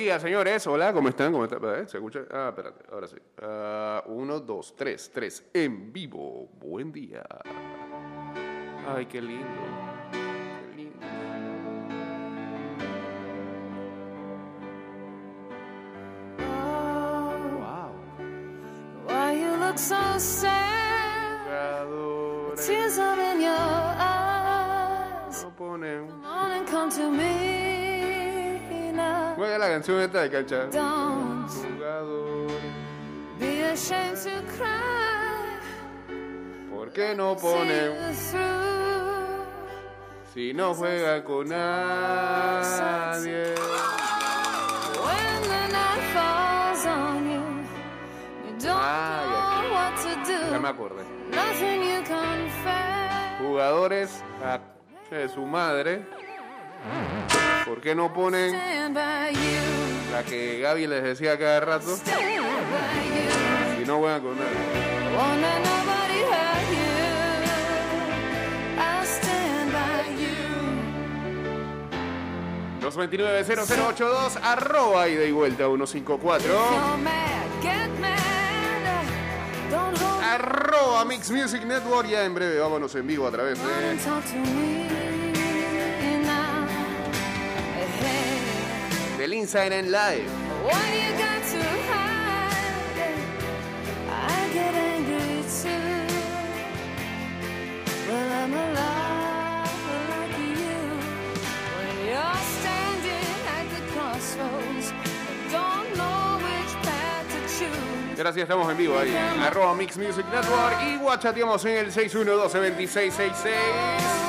días, señores. Hola, ¿cómo están? ¿Cómo están? Eh, ¿Se escucha? Ah, espérate, ahora sí. Ah, uno, dos, tres, tres. En vivo. Buen día. Ay, qué lindo. Qué lindo. Wow. Why you look so sad? Tears are in your eyes. no ponen. Come on and come to me la canción esta de cancha. Don't Jugadores. be ashamed to cry. ¿Por qué no through. Si no juega con nadie. Ah, Ya me acordé. Jugadores a de su madre. ¿Por qué no ponen la que Gaby les decía cada rato? Si no juegan con nadie. Won't let nobody hurt you. I'll stand by you. 229-0082, arroba y vuelta 154. You're mad, get mad. Don't hold Arroba Mix Music Network. Ya en breve vámonos en vivo a través de del Inside and Live. Gracias, estamos en vivo ahí. Arroba Mix Music Network y guachateamos en el 612 2666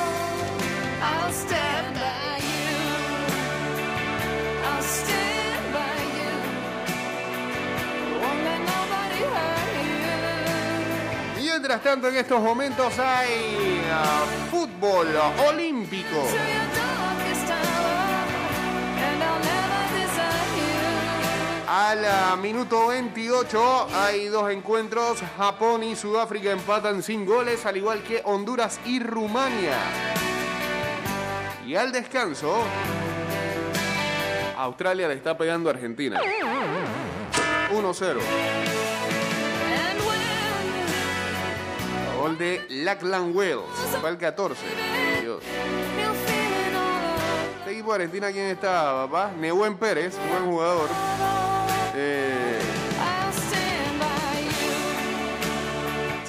Mientras tanto, en estos momentos hay ah, fútbol olímpico. Al ah, minuto 28 hay dos encuentros. Japón y Sudáfrica empatan sin goles, al igual que Honduras y Rumania. Y al descanso, Australia le está pegando a Argentina. 1-0. Gol de Lachlan Wells. Fue el 14. Dios. Este equipo de Argentina, ¿quién está, papá? Nehuen Pérez, buen jugador. Eh,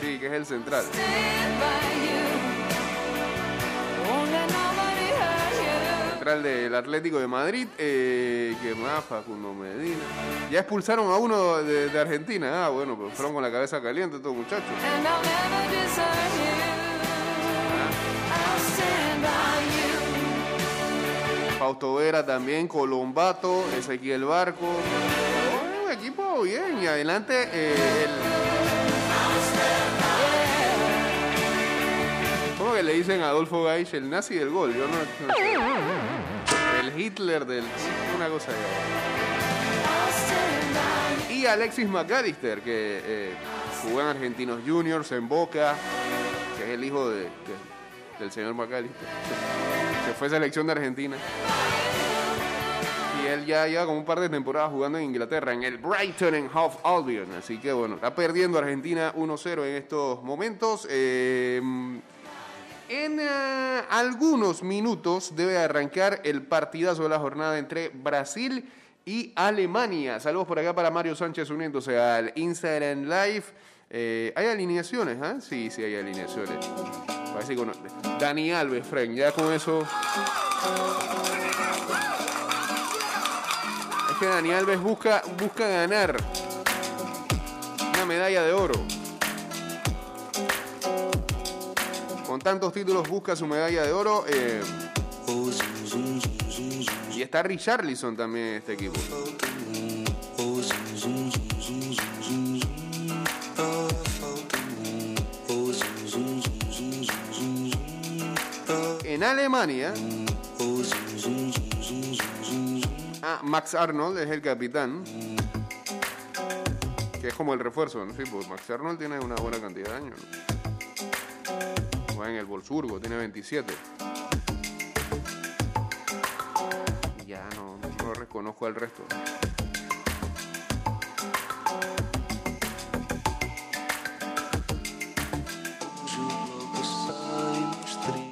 sí, que es el central. Central del Atlético de Madrid. Eh, que más, Facundo Medina. Ya expulsaron a uno de, de Argentina. Ah, bueno, pues fueron con la cabeza caliente estos muchachos. Fausto Vera también, Colombato, Ezequiel Barco. Un equipo bien. Y adelante eh, el... ¿Cómo que le dicen a Adolfo Gaich el nazi del gol? Yo no, no sé. El Hitler del... Una cosa de... Y Alexis McAllister, que eh, jugó en Argentinos Juniors, en Boca, que es el hijo de- de- del señor McAllister, que fue selección de Argentina. Y él ya lleva como un par de temporadas jugando en Inglaterra, en el Brighton and Hove Albion. Así que bueno, está perdiendo Argentina 1-0 en estos momentos. Eh, en eh, algunos minutos debe arrancar el partidazo de la jornada entre Brasil y Alemania. Saludos por acá para Mario Sánchez uniéndose al Instagram Live. Eh, ¿Hay alineaciones? ah? Sí, sí hay alineaciones. Parece que con- Dani Alves, Frank, ya con eso... Es que Dani Alves busca, busca ganar una medalla de oro. Tantos títulos busca su medalla de oro. eh, y está Richarlison también en este equipo. En Alemania. Ah, Max Arnold es el capitán. Que es como el refuerzo, ¿no? Sí, pues Max Arnold tiene una buena cantidad de años. En el Wolfsburgo, tiene 27. Ya no, desconozco el resto.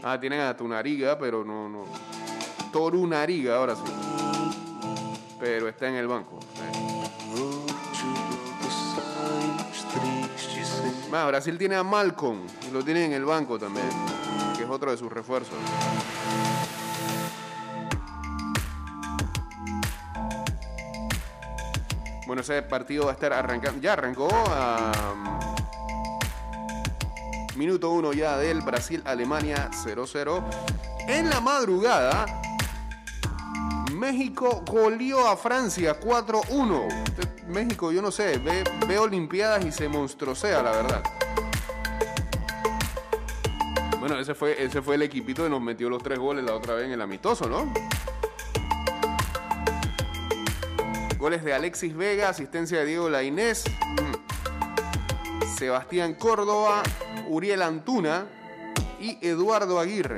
Ah, tienen a Tunariga, pero no, no. Torunariga, ahora sí. Pero está en el banco. Brasil tiene a Malcolm y lo tiene en el banco también, que es otro de sus refuerzos. Bueno, ese partido va a estar arrancando. Ya arrancó a. Minuto 1 ya del Brasil-Alemania 0-0. En la madrugada, México goleó a Francia 4-1. Usted- México, yo no sé, ve, Olimpiadas y se monstruosea, la verdad. Bueno, ese fue, ese fue el equipito que nos metió los tres goles la otra vez en el amistoso, ¿no? Goles de Alexis Vega, asistencia de Diego Lainés, Sebastián Córdoba, Uriel Antuna y Eduardo Aguirre.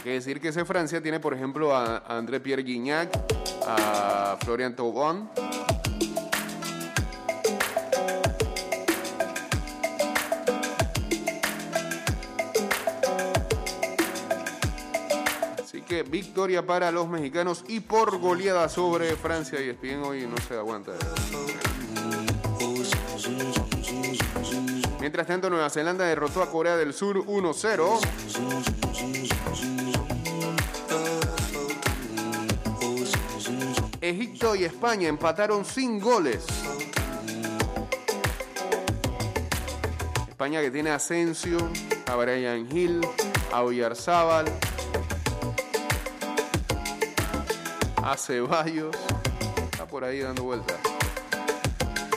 Hay que decir que ese Francia tiene, por ejemplo, a André Pierre Guignac, a Florian Thauvin. Así que victoria para los mexicanos y por goleada sobre Francia. Y Espien hoy no se aguanta. Mientras tanto, Nueva Zelanda derrotó a Corea del Sur 1-0. Egipto y España empataron sin goles. España que tiene a Asensio, a Brian Hill, a Oyarzábal, a Ceballos, está por ahí dando vueltas,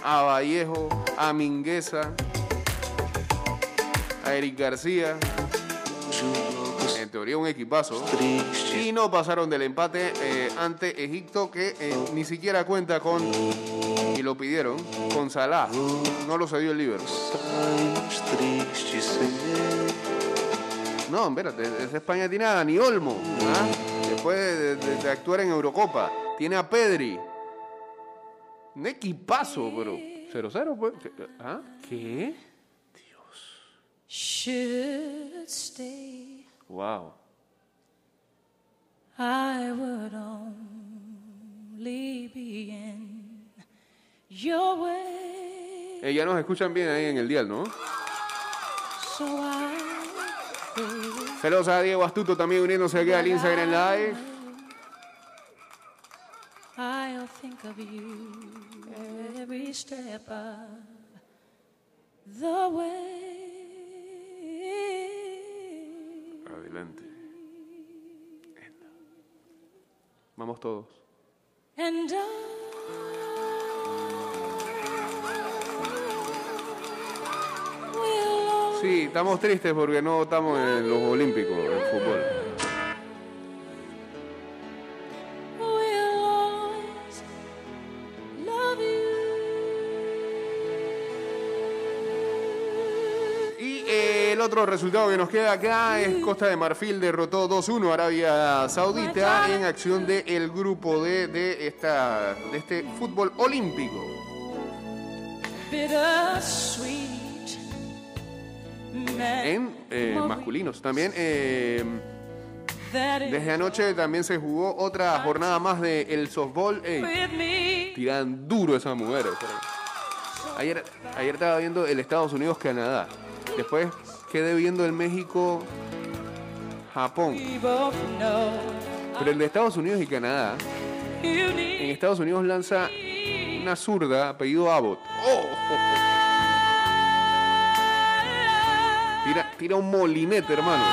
a Vallejo, a Mingueza, a Eric García, teoría un equipazo, y no pasaron del empate eh, ante Egipto que eh, ni siquiera cuenta con, y lo pidieron, con Salah, no lo cedió el Liverpool. No, espérate, esa España tiene a Dani Olmo, ¿ah? después de, de- de actuar en Eurocopa. Tiene a Pedri. Un equipazo, pero 0-0, pues. ¿Ah? ¿Qué? should stay, Wow. I would only be in your way. Eh, ya nos escuchan bien ahí en el dial, ¿no? So Saludos a Diego Astuto también uniéndose aquí al Instagram Live. I'll think of you every step of the way. Adelante. Vamos todos. And Sí, estamos tristes porque no estamos en los Olímpicos en fútbol. Otro resultado que nos queda acá es Costa de Marfil derrotó 2-1 a Arabia Saudita en acción del grupo D de, esta, de este fútbol olímpico. En eh, masculinos también. eh, is desde anoche también se jugó otra jornada más de el softball. Ey, tiran duro esas mujeres. Ayer, ayer estaba viendo el Estados Unidos-Canadá. Después quedé viendo el both know Pero el de Estados Unidos y Canadá, en Estados Unidos lanza una zurda apellido Abbott. ¡Oh! Tira, tira un molinete, hermano.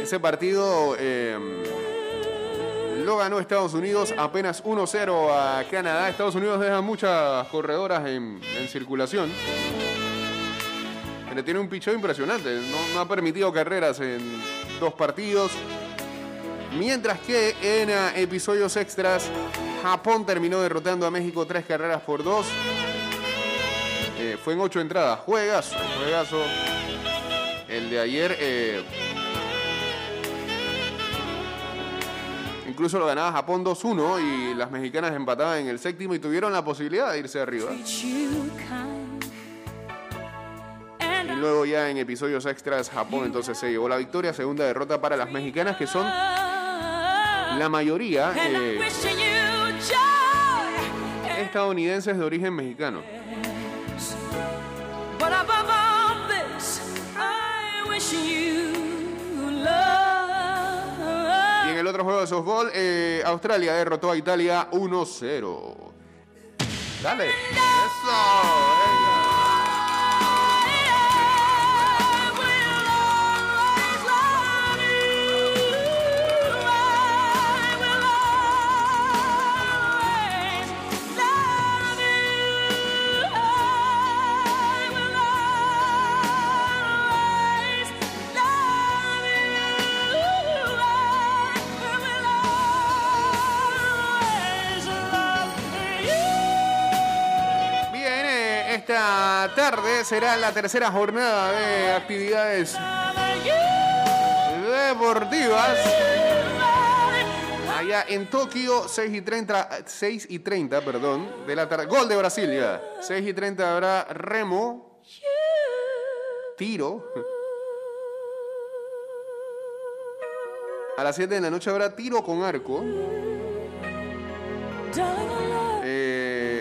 Ese partido eh, lo ganó Estados Unidos apenas 1-0 a Canadá. Estados Unidos deja muchas corredoras en, circulación. Pero tiene un pichón impresionante. No, no ha permitido carreras en dos partidos. Mientras que en ah, episodios extras, Japón terminó derrotando a México tres carreras por dos. Eh, fue en ocho entradas. Juegazo, juegazo. El de ayer. eh, incluso lo ganaba Japón 2-1 y las mexicanas empataban en el séptimo y tuvieron la posibilidad de irse arriba. Y luego ya en episodios extras Japón entonces se llevó la victoria. Segunda derrota para las mexicanas que son la mayoría eh, estadounidenses de origen mexicano. Otro juego de softball, eh, Australia derrotó a Italia 1-0. Dale. Eso. Esta tarde será la tercera jornada de actividades deportivas. Allá en Tokio, 6 y 30, 6 y 30 perdón, de la tarde. Gol de Brasil ya. 6 y 30 habrá remo, tiro. A las 7 de la noche habrá tiro con arco.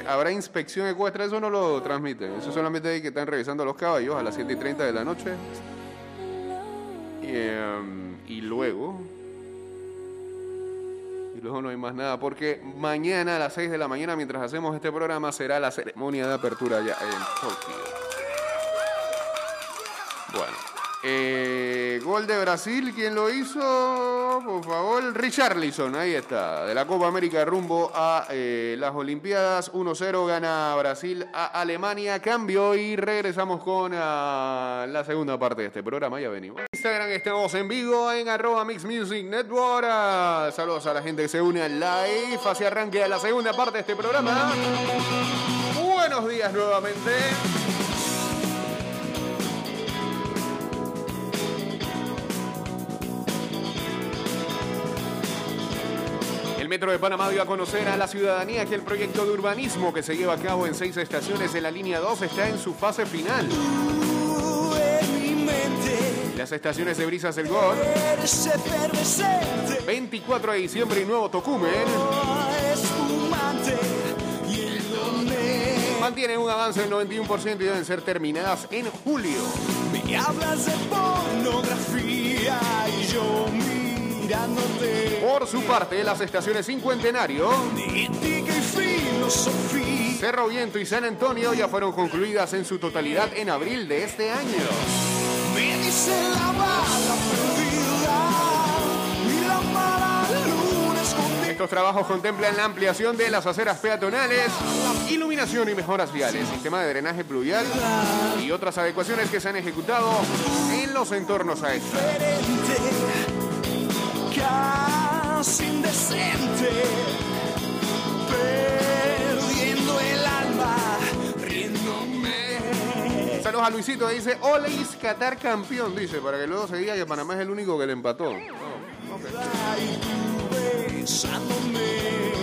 Habrá inspección ecuestre, eso no lo transmiten. Eso solamente hay que están revisando los caballos a las 7 y 30 de la noche. Y, em, y luego. Y luego no hay más nada, porque mañana a las 6 de la mañana, mientras hacemos este programa, será la ceremonia de apertura ya en Tokio. Bueno. Eh, gol de Brasil, ¿quién lo hizo? Por favor, Richarlison, ahí está. De la Copa América rumbo a eh, las Olimpiadas. 1-0 gana Brasil a Alemania. Cambio y regresamos con ah, la segunda parte de este programa. Ya venimos. Instagram estamos en vivo en arroba Mix Music Network. Ah, saludos a la gente que se une al live. Hacia arranque a la segunda parte de este programa. Buenos días nuevamente. Metro de Panamá dio a conocer a la ciudadanía que el proyecto de urbanismo que se lleva a cabo en seis estaciones de la línea 2 está en su fase final. Las estaciones de Brisas del Gol, eres efervescente 24 de diciembre y Nuevo Tocumen, mantienen un avance del 91% y deben ser terminadas en julio. me hablas de pornografía y yo mirándote Por su parte, las estaciones Cincuentenario, Cerro Viento y San Antonio ya fueron concluidas en su totalidad en abril de este año. me dice la bala perdida y la mala luna escondida Estos trabajos contemplan la ampliación de las aceras peatonales, iluminación y mejoras viales, sistema de drenaje pluvial y otras adecuaciones que se han ejecutado en los entornos a esta. Diferente, casi indecente, perdiendo el alma, riéndome. Saludos a Luisito, dice, Oleis Qatar campeón, dice, para que luego se diga que Panamá es el único que le empató. No, ok. Y tú besándome,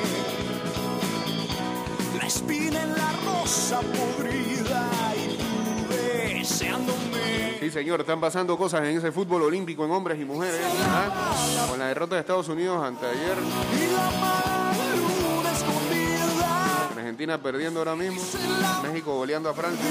la espina en la rosa podrida. Sí, señor, están pasando cosas en ese fútbol olímpico en hombres y mujeres. ¿ah? Con la derrota de Estados Unidos luna escondida, Argentina perdiendo ahora mismo, México goleando a Francia.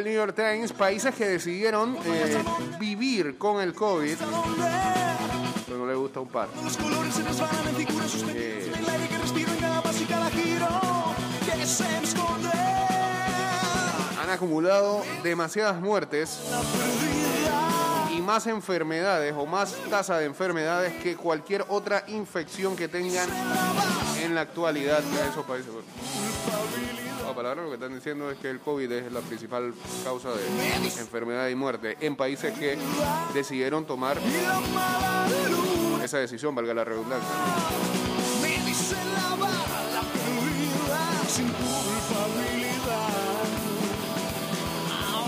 El New York Times, países que decidieron eh, vivir con el COVID. Pero no le gusta un par. Eh. Han acumulado demasiadas muertes y más enfermedades o más tasa de enfermedades que cualquier otra infección que tengan en la actualidad en esos países. La palabra lo que están diciendo es que el COVID es la principal causa de enfermedad y muerte en países que decidieron tomar esa decisión, valga la redundancia.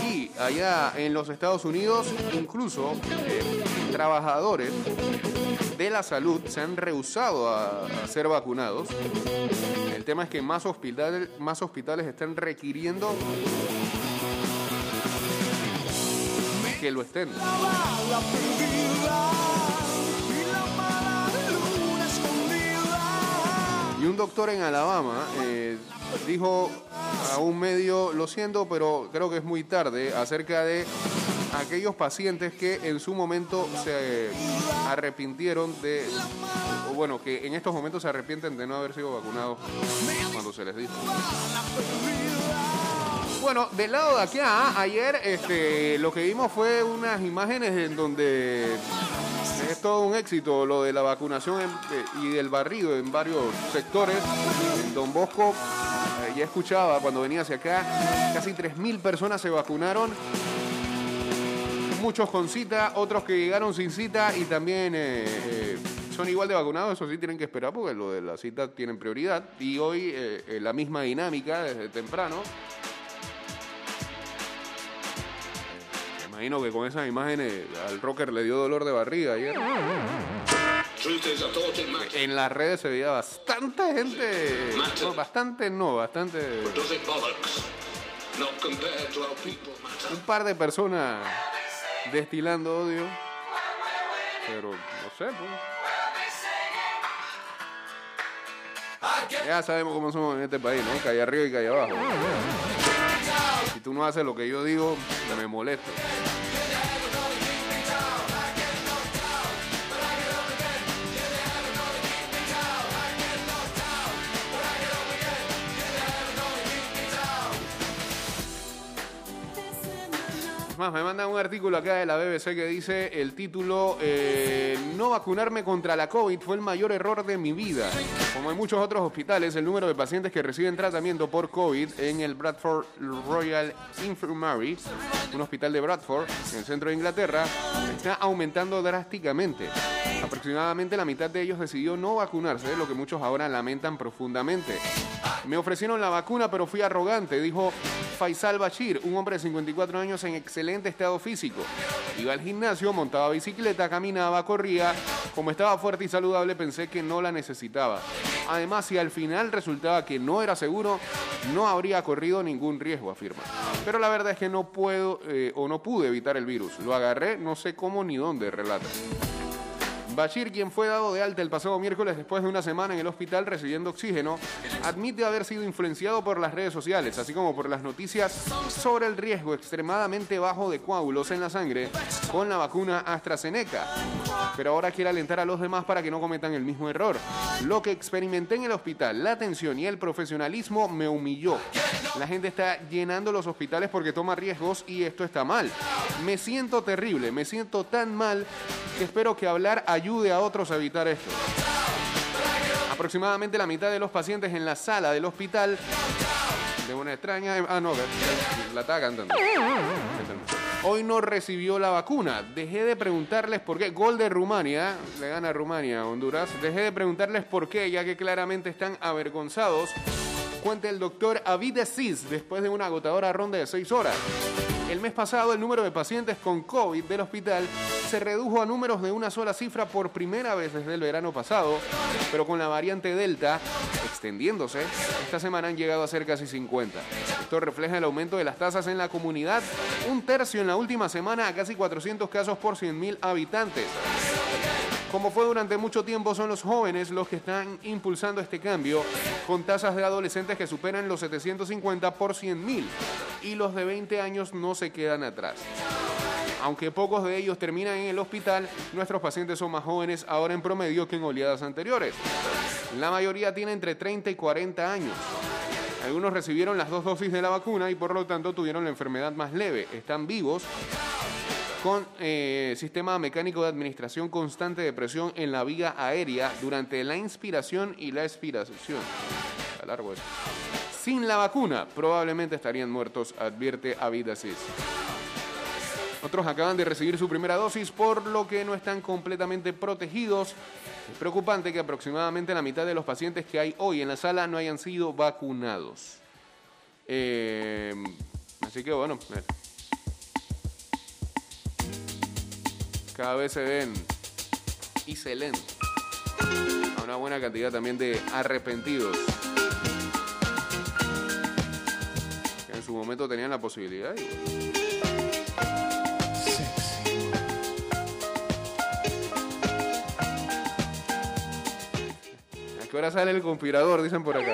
Y allá en los Estados Unidos, incluso eh, trabajadores de la salud se han rehusado a, ser vacunados. El tema es que más hospitales, más hospitales están requiriendo que lo estén. Y un doctor en Alabama eh, dijo a un medio, lo siento, pero creo que es muy tarde, acerca de aquellos pacientes que en su momento se arrepintieron de, bueno, que en estos momentos se arrepienten de no haber sido vacunados cuando se les dijo. Bueno, del lado de acá, ayer este, lo que vimos fue unas imágenes en donde es todo un éxito lo de la vacunación en- eh, y del barrido en varios sectores. En Don Bosco, eh, ya escuchaba cuando venía hacia acá, casi 3.000 personas se vacunaron. Muchos con cita, otros que llegaron sin cita y también eh, eh, son igual de vacunados, eso sí tienen que esperar porque lo de la cita tienen prioridad. Y hoy eh, la misma dinámica desde temprano. Me imagino que con esas imágenes al rocker le dio dolor de barriga ayer. En las redes se veía bastante gente. no, bastante no, bastante. Un par de personas destilando odio. Pero no sé, pues. Ya sabemos cómo somos en este país, ¿no? Calle arriba y calle abajo. Si tú no haces lo que yo digo, me molesto. Me mandan un artículo acá de la BBC que dice el título eh, No vacunarme contra la COVID fue el mayor error de mi vida. Como en muchos otros hospitales, el número de pacientes que reciben tratamiento por COVID en el Bradford Royal Infirmary, un hospital de Bradford, en el centro de Inglaterra, está aumentando drásticamente. Aproximadamente la mitad de ellos decidió no vacunarse, lo que muchos ahora lamentan profundamente. Me ofrecieron la vacuna, pero fui arrogante, dijo Faisal Bashir, un hombre de 54 años en excelente estado físico. Iba al gimnasio, montaba bicicleta, caminaba, corría. Como estaba fuerte y saludable, pensé que no la necesitaba. Además, si al final resultaba que no era seguro, no habría corrido ningún riesgo, afirma. Pero la verdad es que no puedo eh, o no pude evitar el virus. Lo agarré, no sé cómo ni dónde, relata. Bashir, quien fue dado de alta el pasado miércoles después de una semana en el hospital recibiendo oxígeno, admite haber sido influenciado por las redes sociales, así como por las noticias sobre el riesgo extremadamente bajo de coágulos en la sangre con la vacuna AstraZeneca. Pero ahora quiere alentar a los demás para que no cometan el mismo error. Lo que experimenté en el hospital, la atención y el profesionalismo me humilló. La gente está llenando los hospitales porque toma riesgos y esto está mal. Me siento terrible, me siento tan mal que espero que hablar ayude a otros a evitar esto. Aproximadamente la mitad de los pacientes en la sala del hospital de una extraña... Ah, no, la estaba cantando. Hoy no recibió la vacuna. Dejé de preguntarles por qué. Gol de Rumania, le gana Rumania a Honduras. Dejé de preguntarles por qué, ya que claramente están avergonzados. Cuenta el doctor Avid Aziz después de una agotadora ronda de seis horas. El mes pasado el número de pacientes con COVID del hospital se redujo a números de una sola cifra por primera vez desde el verano pasado, pero con la variante Delta extendiéndose, esta semana han llegado a ser casi 50. Esto refleja el aumento de las tasas en la comunidad, un tercio en la última semana a casi 400 casos por 100.000 habitantes. Como fue durante mucho tiempo, son los jóvenes los que están impulsando este cambio, con tasas de adolescentes que superan los 750 por 100.000 y los de 20 años no se quedan atrás. Aunque pocos de ellos terminan en el hospital, nuestros pacientes son más jóvenes ahora en promedio que en oleadas anteriores. La mayoría tiene entre 30 y 40 años. Algunos recibieron las dos dosis de la vacuna y por lo tanto tuvieron la enfermedad más leve. Están vivos con eh, sistema mecánico de administración constante de presión en la vía aérea durante la inspiración y la expiración. Está largo eso. Sin la vacuna, probablemente estarían muertos, advierte Avidasis. Otros acaban de recibir su primera dosis, por lo que no están completamente protegidos. Es preocupante que aproximadamente la mitad de los pacientes que hay hoy en la sala no hayan sido vacunados. Eh, así que bueno, cada vez se ven y se leen a una buena cantidad también de arrepentidos. En su momento tenían la posibilidad. y- ¿A qué hora sale el conspirador? Dicen por acá.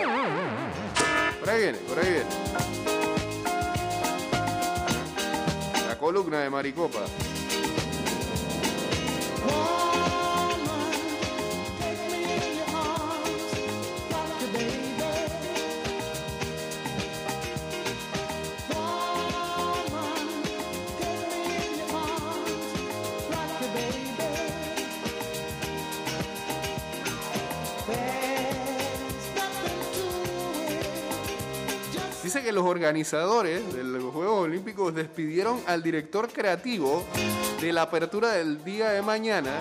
Por ahí viene, por ahí viene. La columna de Maricopa. Organizadores de los Juegos Olímpicos despidieron al director creativo de la apertura del día de mañana,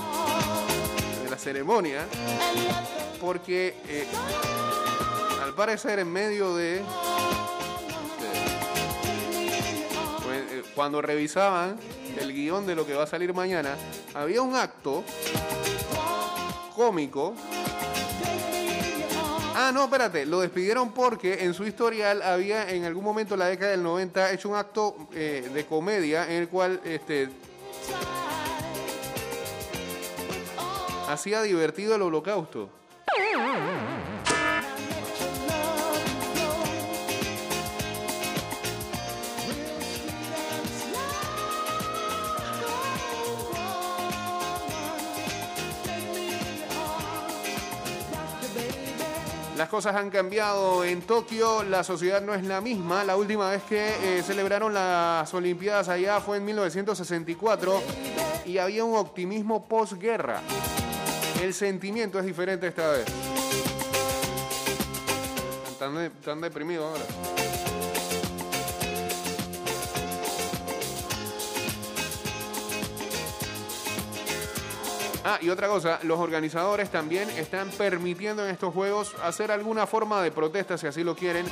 de la ceremonia, porque eh, al parecer en medio de... de- pues, eh, cuando revisaban el guion de lo que va a salir mañana, había un acto cómico Ah, no, espérate, lo despidieron porque en su historial había en algún momento en la década del 90 hecho un acto eh, de comedia en el cual este, hacía divertido el holocausto. Las cosas han cambiado en Tokio, la sociedad no es la misma. La última vez que eh, celebraron las Olimpiadas allá fue en 1964 y había un optimismo posguerra. El sentimiento es diferente esta vez. Están, de- están deprimidos ahora. Ah, y otra cosa, los organizadores también están permitiendo en estos juegos hacer alguna forma de protesta, si así lo quieren,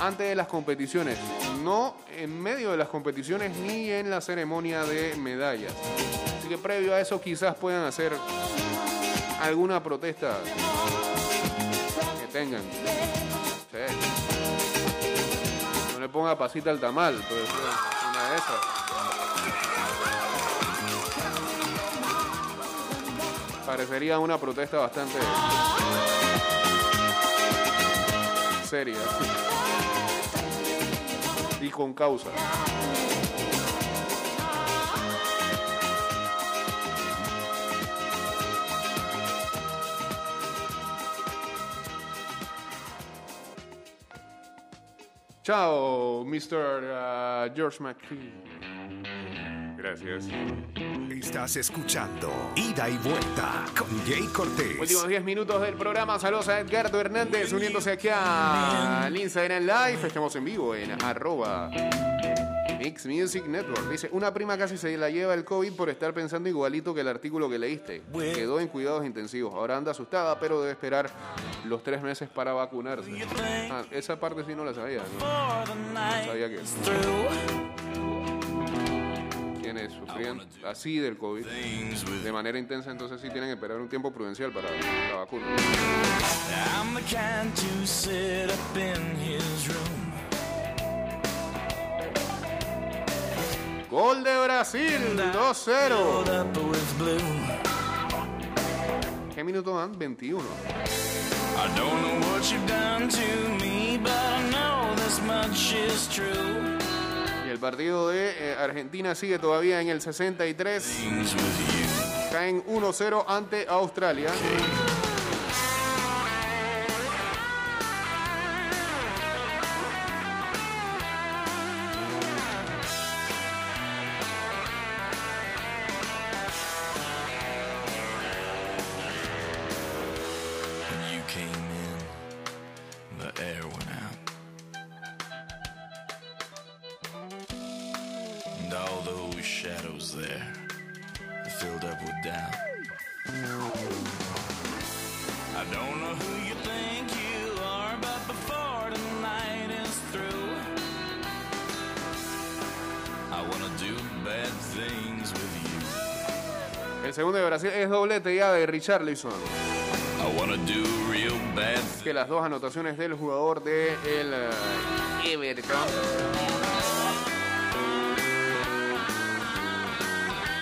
antes de las competiciones. No en medio de las competiciones ni en la ceremonia de medallas. Así que previo a eso quizás puedan hacer alguna protesta que tengan. No le ponga pasita al tamal, puede ser una de esas. Parecería una protesta bastante seria y con causa. Chao, Mr. uh, George McKee. Gracias. Estás escuchando Ida y Vuelta con Jay Cortés. Últimos 10 minutos del programa. Saludos a Edgardo Hernández uniéndose aquí al Instagram Live. Estamos en vivo en arroba Mix Music Network. Dice, una prima casi se la lleva el COVID por estar pensando igualito que el artículo que leíste. Quedó en cuidados intensivos. Ahora anda asustada, pero debe esperar los tres meses para vacunarse. Ah, esa parte sí no la sabía. No, No sabía que sufrían así del COVID de manera intensa, entonces sí tienen que esperar un tiempo prudencial para la vacuna. I'm the kind to sit up in his room. Gol de Brasil, 2-0. Filled up with blue. ¿Qué minuto van? 21. I don't know what you've done to me, but I know this much is true. Partido de eh, Argentina sigue todavía en el 63. Things with you. Caen 1-0 ante Australia. Richarlison. Que las dos anotaciones del jugador de el eh, Everton.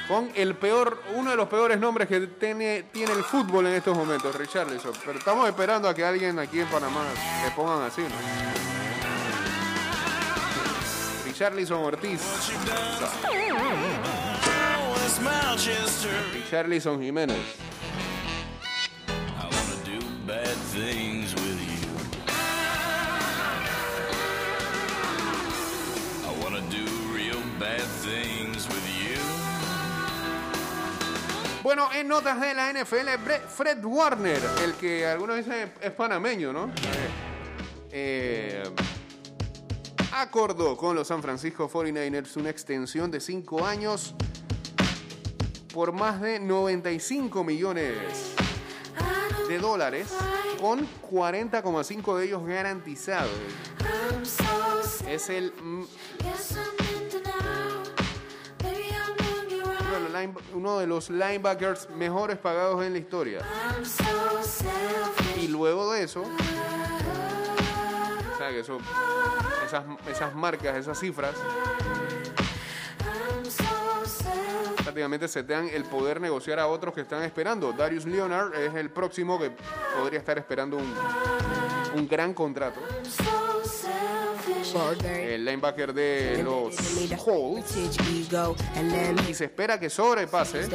Con el peor, uno de los peores nombres que tiene, tiene el fútbol en estos momentos, Richarlison. Pero estamos esperando a que alguien aquí en Panamá le pongan así, ¿no? Richarlison Ortiz. Richarlison Jiménez. Bueno, en notas de la NFL, Bre- Fred Warner, el que algunos dicen es panameño, ¿no? Eh, acordó con los San Francisco 49ers una extensión de 5 años por más de 95 millones de dólares, con 40,5 de ellos garantizados. Es el los around. line- uno de los linebackers mejores pagados en la historia. Y luego de eso, o sea, que eso, esas, esas marcas, esas cifras, prácticamente se te dan el poder negociar a otros que están esperando. Darius Leonard es el próximo que podría estar esperando un, un gran contrato. El linebacker de los Colts. Y se espera que sobrepase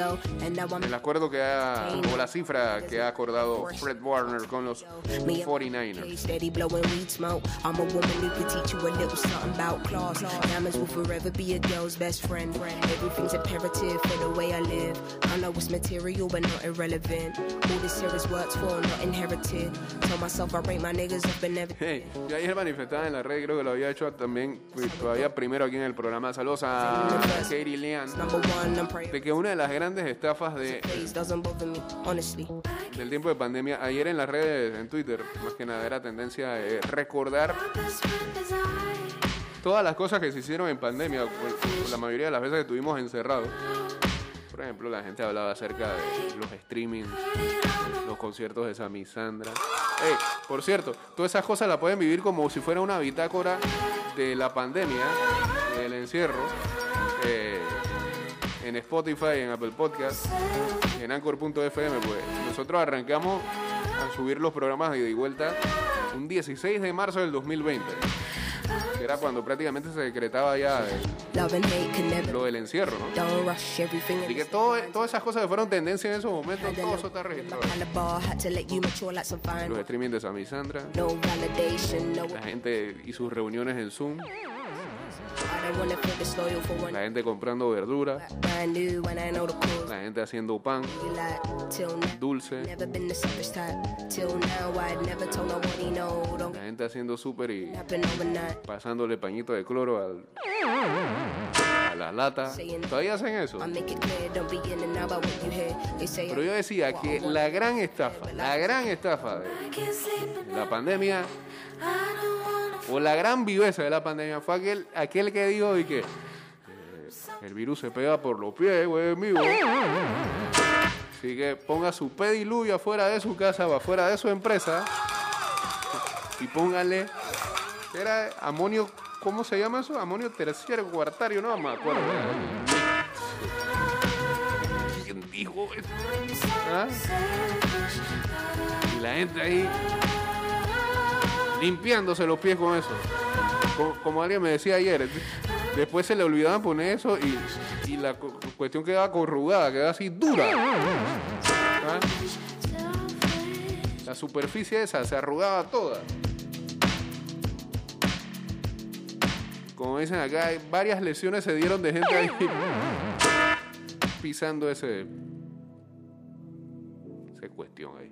el acuerdo que ha, o la cifra que ha acordado Fred Warner con los 49ers. Steady blowing weed smoke. I'm a woman who could teach you a little something about class. Diamonds will forever be a girl's best friend. Everything's imperative for the way I live. I know it's material, but not irrelevant. All this here is worked for, not inherited. Tell myself I rate my niggas up and never. Hey, yo ayer manifestaba en la red, creo que lo había hecho también, pues, todavía primero aquí en el programa. Saludos a Katie Leanne. De que una de las grandes estafas de, del tiempo de pandemia, ayer en las redes, en Twitter, más que nada era tendencia eh, recordar todas las cosas que se hicieron en pandemia, por la mayoría de las veces que estuvimos encerrados. Por ejemplo, la gente hablaba acerca de los streamings, los conciertos de Sammy Sandra. Por cierto, todas esas cosas las pueden vivir como si fuera una bitácora de la pandemia, del encierro, eh, en Spotify, en Apple Podcast, en Anchor.fm. Pues nosotros arrancamos a subir los programas de ida y vuelta un 16 de marzo del 2020, que era cuando prácticamente se decretaba ya lo del encierro, ¿no? Así que todo- todas esas cosas que fueron tendencia en esos momentos, todo eso está registrado. Los streaming de Sammy Sandra, la gente y sus reuniones en Zoom, la gente comprando verdura, Brand new and I know the cause. la gente haciendo pan, dulce, la gente haciendo súper y pasándole pañito de cloro al, a la lata. Todavía hacen eso. Pero yo decía que la gran estafa, la gran estafa de la pandemia o la gran viveza de la pandemia fue aquel, aquel que dijo y que eh, el virus se pega por los pies, güey, mío. Así que ponga su pediluvio afuera de su casa o afuera de su empresa y póngale, era amonio, ¿cómo se llama eso? Amonio terciario, cuartario, no me acuerdo. ¿Quién dijo eso? ¿Ah? Y la gente ahí limpiándose los pies con eso. Como, alguien me decía ayer, Después se le olvidaba poner eso y, la cu- cuestión quedaba corrugada, quedaba así dura. ¿Ah? La superficie esa se arrugaba toda. Como dicen acá, varias lesiones se dieron de gente ahí pisando ese. Esa cuestión ahí.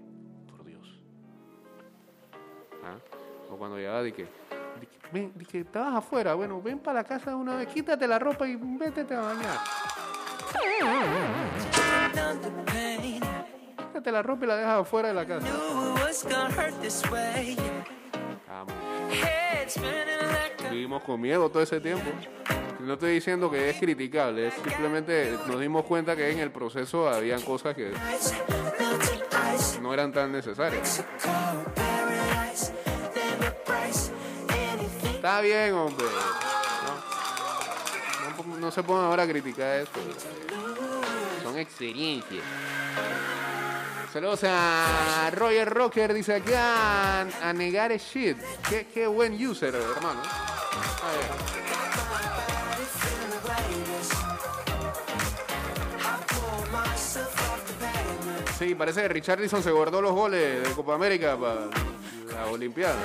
Por Dios. ¿Ah? O cuando llegaba de que. de que, ven, de que estabas afuera, bueno, ven para la casa de una vez, quítate la ropa y vete a bañar. Quítate la ropa y la dejas afuera de la casa. Vamos. Vivimos con miedo todo ese tiempo. No estoy diciendo que es criticable, es simplemente nos dimos cuenta que en el proceso habían cosas que no eran tan necesarias. Está bien, hombre. No, se pongan ahora a criticar esto. Son experiencias. Saludos a Roger Rocker, dice acá, a negar shit. Qué, qué buen user, hermano. A ver. Sí, parece que Richardson se guardó los goles de Copa América para la Olimpiada.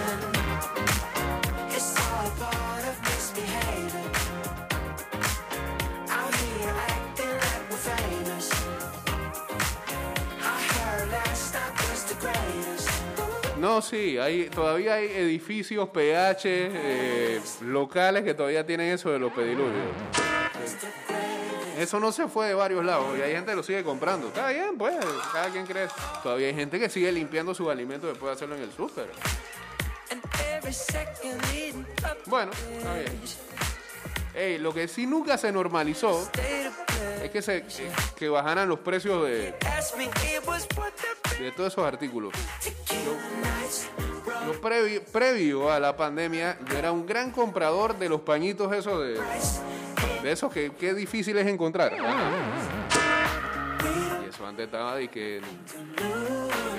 No, sí, hay, todavía hay edificios PH eh, locales que todavía tienen eso de los pediluvios. Eso no se fue de varios lados y hay gente que lo sigue comprando. Está bien, pues, cada quien cree. Todavía hay gente que sigue limpiando sus alimentos después de hacerlo en el súper. Bueno, lo que sí nunca se normalizó es que, se, que, bajaran los precios de, de todos esos artículos. Yo previ- previo a la pandemia, yo era un gran comprador de los pañitos esos de, de esos que, que difícil es encontrar. Y eso antes estaba de que el,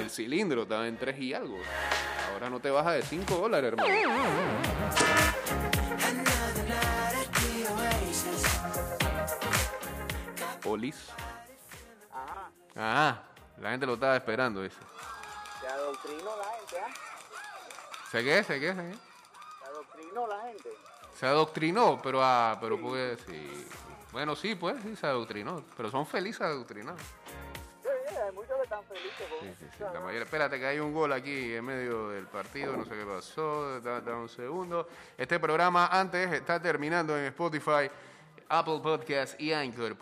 el cilindro estaba en 3 y algo. Ahora no te baja de 5 dólares, hermano. Olis. Ah, la gente lo estaba esperando, dice. Se adoctrinó la gente, ¿ah? ¿Se qué? ¿Se qué? ¿Se qué? Se adoctrinó la gente. Se adoctrinó, pero ah, pero porque sí. Bueno, sí, pues, sí, se adoctrinó. Pero son felices adoctrinados. Sí, sí, hay muchos que están felices con Sí, sí, sí. La mayoría- Espérate que hay un gol aquí en medio del partido, no sé qué pasó. Da, da un segundo. Este programa antes está terminando en Spotify, Apple Podcast y Anchor.